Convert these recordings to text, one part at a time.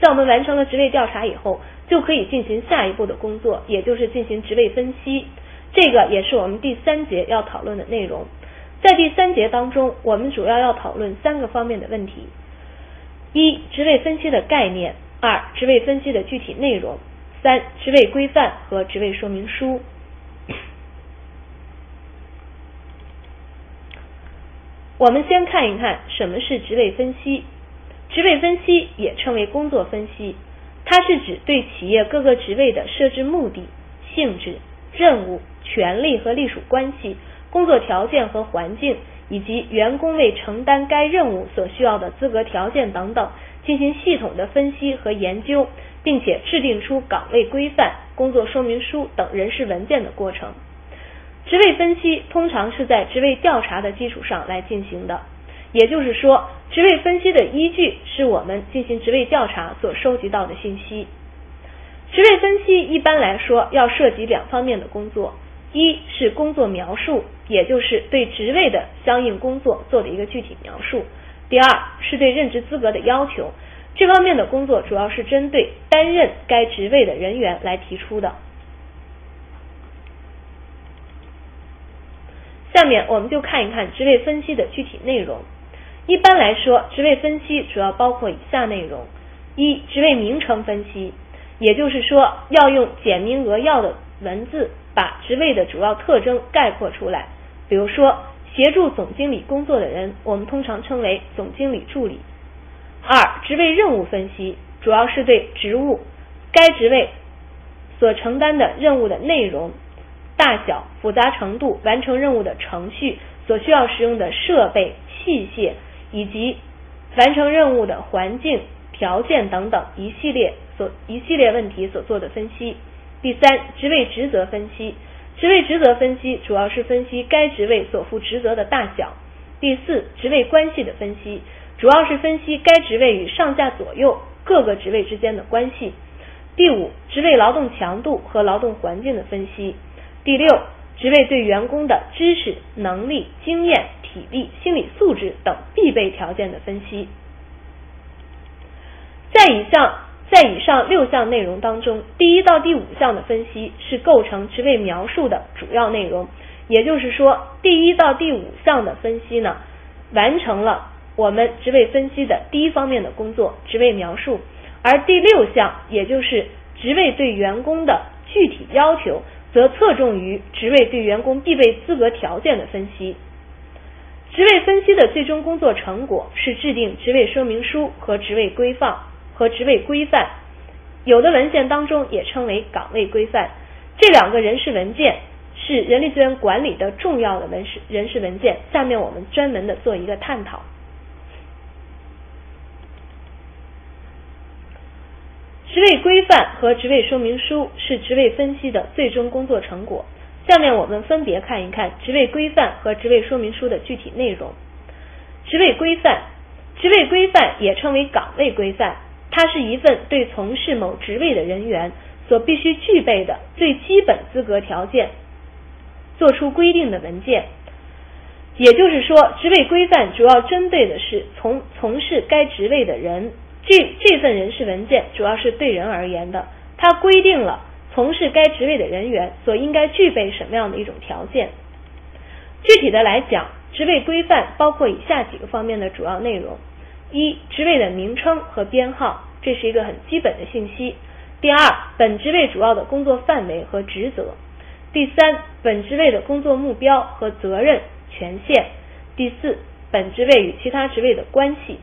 在我们完成了职位调查以后，就可以进行下一步的工作，也就是进行职位分析。这个也是我们第三节要讨论的内容。在第三节当中，我们主要要讨论三个方面的问题：一、职位分析的概念；二、职位分析的具体内容；三、职位规范和职位说明书。我们先看一看什么是职位分析。职位分析也称为工作分析，它是指对企业各个职位的设置目的、性质、任务、权利和隶属关系、工作条件和环境，以及员工为承担该任务所需要的资格条件等等，进行系统的分析和研究，并且制定出岗位规范、工作说明书等人事文件的过程。职位分析通常是在职位调查的基础上来进行的，也就是说，职位分析的依据是我们进行职位调查所收集到的信息。职位分析一般来说要涉及两方面的工作，一是工作描述，也就是对职位的相应工作做的一个具体描述；第二是对任职资格的要求，这方面的工作主要是针对担任该职位的人员来提出的。下面我们就看一看职位分析的具体内容。一般来说，职位分析主要包括以下内容：一、职位名称分析，也就是说要用简明扼要的文字把职位的主要特征概括出来。比如说，协助总经理工作的人，我们通常称为总经理助理。二、职位任务分析，主要是对职务、该职位所承担的任务的内容。大小、复杂程度、完成任务的程序、所需要使用的设备、器械，以及完成任务的环境条件等等一系列所一系列问题所做的分析。第三，职位职责分析，职位职责分析主要是分析该职位所负职责的大小。第四，职位关系的分析，主要是分析该职位与上下左右各个职位之间的关系。第五，职位劳动强度和劳动环境的分析。第六，职位对员工的知识、能力、经验、体力、心理素质等必备条件的分析。在以上在以上六项内容当中，第一到第五项的分析是构成职位描述的主要内容。也就是说，第一到第五项的分析呢，完成了我们职位分析的第一方面的工作——职位描述。而第六项，也就是职位对员工的具体要求。则侧重于职位对员工必备资格条件的分析。职位分析的最终工作成果是制定职位说明书和职位规范和职位规范，有的文献当中也称为岗位规范。这两个人事文件是人力资源管理的重要的文事人事文件。下面我们专门的做一个探讨。职位规范和职位说明书是职位分析的最终工作成果。下面我们分别看一看职位规范和职位说明书的具体内容。职位规范，职位规范也称为岗位规范，它是一份对从事某职位的人员所必须具备的最基本资格条件做出规定的文件。也就是说，职位规范主要针对的是从从事该职位的人。这这份人事文件主要是对人而言的，它规定了从事该职位的人员所应该具备什么样的一种条件。具体的来讲，职位规范包括以下几个方面的主要内容：一、职位的名称和编号，这是一个很基本的信息；第二，本职位主要的工作范围和职责；第三，本职位的工作目标和责任权限；第四，本职位与其他职位的关系。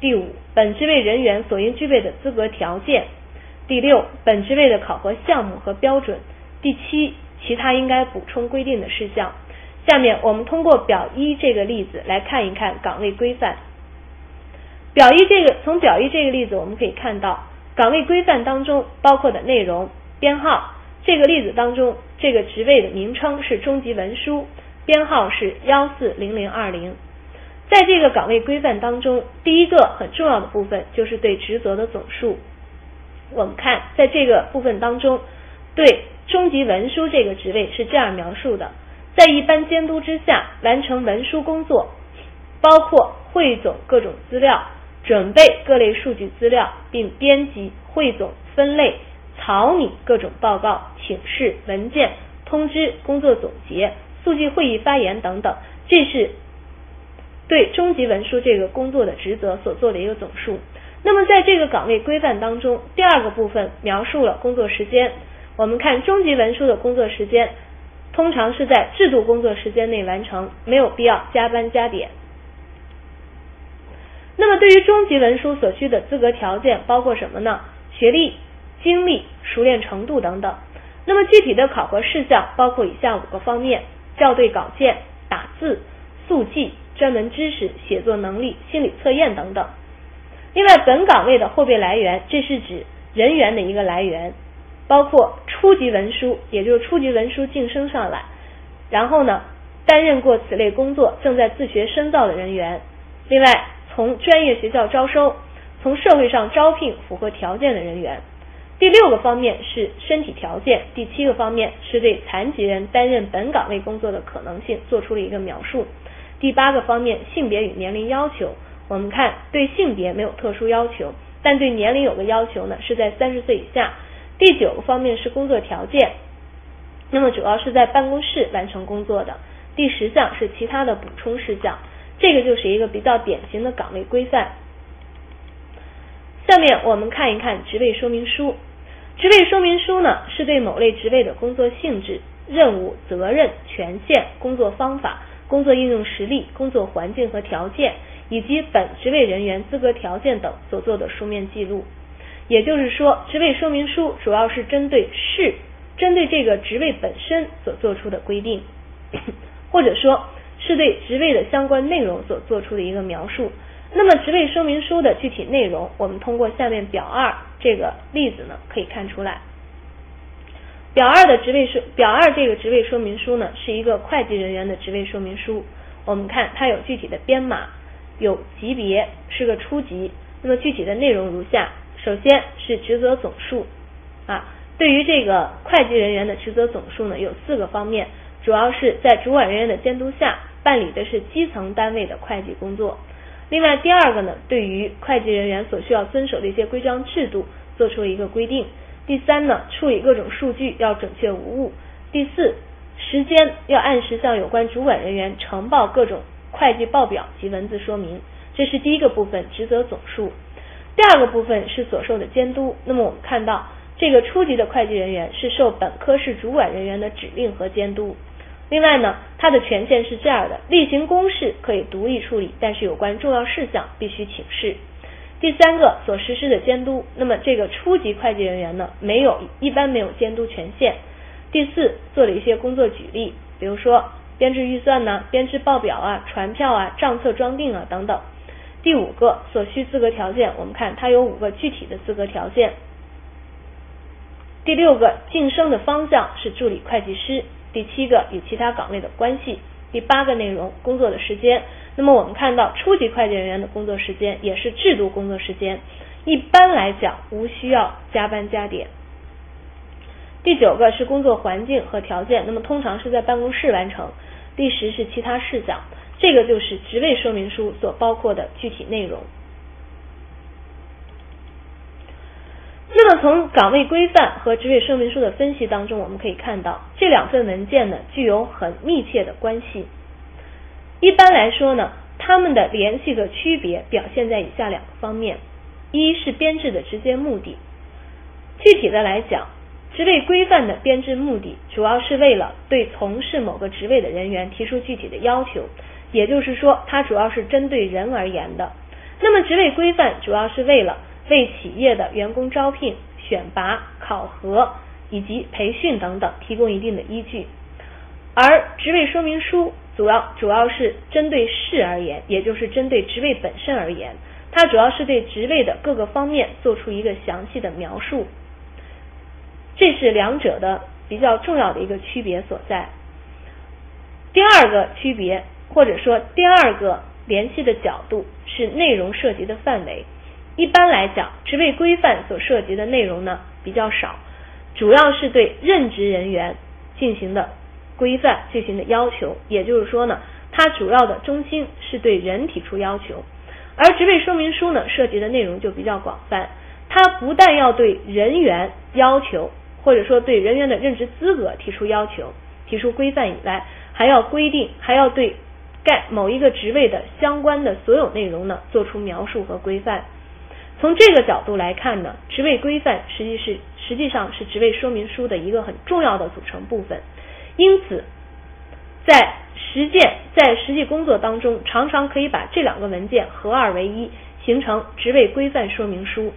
第五，本职位人员所应具备的资格条件；第六，本职位的考核项目和标准；第七，其他应该补充规定的事项。下面我们通过表一这个例子来看一看岗位规范。表一这个从表一这个例子我们可以看到，岗位规范当中包括的内容编号。这个例子当中，这个职位的名称是中级文书，编号是幺四零零二零。在这个岗位规范当中，第一个很重要的部分就是对职责的总数。我们看，在这个部分当中，对中级文书这个职位是这样描述的：在一般监督之下完成文书工作，包括汇总各种资料、准备各类数据资料，并编辑、汇总、分类、草拟各种报告、请示、文件、通知、工作总结、速记会议发言等等，这是对中级文书这个工作的职责所做的一个总数。那么在这个岗位规范当中，第二个部分描述了工作时间。我们看中级文书的工作时间，通常是在制度工作时间内完成，没有必要加班加点。那么对于中级文书所需的资格条件包括什么呢？学历、经历、熟练程度等等。那么具体的考核事项包括以下五个方面：校对稿件、打字、速记、专门知识、写作能力、心理测验等等。另外，本岗位的后备来源，这是指人员的一个来源，包括初级文书，也就是初级文书晋升上来，然后呢，担任过此类工作，正在自学深造的人员。另外，从专业学校招收，从社会上招聘符合条件的人员。第六个方面是身体条件，第七个方面是对残疾人担任本岗位工作的可能性做出了一个描述。第八个方面，性别与年龄要求。我们看，对性别没有特殊要求，但对年龄有个要求呢，是在三十岁以下。第九个方面是工作条件，那么主要是在办公室完成工作的。第十项是其他的补充事项，这个就是一个比较典型的岗位规范。下面我们看一看职位说明书。职位说明书呢，是对某类职位的工作性质、任务、责任、权限、工作方法、工作应用实例、工作环境和条件。以及本职位人员资格条件等所做的书面记录，也就是说，职位说明书主要是针对是，针对这个职位本身所做出的规定，或者说是对职位的相关内容所做出的一个描述。那么，职位说明书的具体内容，我们通过下面表二这个例子呢，可以看出来。表二的职位说，表二这个职位说明书呢，是一个会计人员的职位说明书。我们看它有具体的编码。有级别是个初级，那么具体的内容如下：首先是职责总数啊，对于这个会计人员的职责总数呢，有四个方面，主要是在主管人员的监督下办理的是基层单位的会计工作。另外第二个呢，对于会计人员所需要遵守的一些规章制度做出了一个规定。第三呢，处理各种数据要准确无误。第四，时间要按时向有关主管人员呈报各种。会计报表及文字说明，这是第一个部分职责总数。第二个部分是所受的监督。那么我们看到，这个初级的会计人员是受本科室主管人员的指令和监督。另外呢，他的权限是这样的：例行公事可以独立处理，但是有关重要事项必须请示。第三个所实施的监督，那么这个初级会计人员呢，没有一般没有监督权限。第四，做了一些工作举例，比如说。编制预算呢？编制报表啊、传票啊、账册装订啊等等。第五个所需资格条件，我们看它有五个具体的资格条件。第六个晋升的方向是助理会计师。第七个与其他岗位的关系。第八个内容工作的时间。那么我们看到初级会计人员的工作时间也是制度工作时间，一般来讲无需要加班加点。第九个是工作环境和条件，那么通常是在办公室完成。第十是其他事项，这个就是职位说明书所包括的具体内容。那么从岗位规范和职位说明书的分析当中，我们可以看到这两份文件呢具有很密切的关系。一般来说呢，它们的联系和区别表现在以下两个方面：一是编制的直接目的，具体的来讲。职位规范的编制目的，主要是为了对从事某个职位的人员提出具体的要求，也就是说，它主要是针对人而言的。那么，职位规范主要是为了为企业的员工招聘、选拔、考核以及培训等等提供一定的依据，而职位说明书主要主要是针对事而言，也就是针对职位本身而言，它主要是对职位的各个方面做出一个详细的描述。这是两者的比较重要的一个区别所在。第二个区别或者说第二个联系的角度是内容涉及的范围。一般来讲，职位规范所涉及的内容呢比较少，主要是对任职人员进行的规范进行的要求。也就是说呢，它主要的中心是对人提出要求，而职位说明书呢，涉及的内容就比较广泛，它不但要对人员要求，或者说对人员的任职资格提出要求、提出规范以外，还要规定，还要对该某一个职位的相关的所有内容呢，做出描述和规范。从这个角度来看呢，职位规范实际是实际上是职位说明书的一个很重要的组成部分。因此，在实践在实际工作当中，常常可以把这两个文件合二为一，形成职位规范说明书。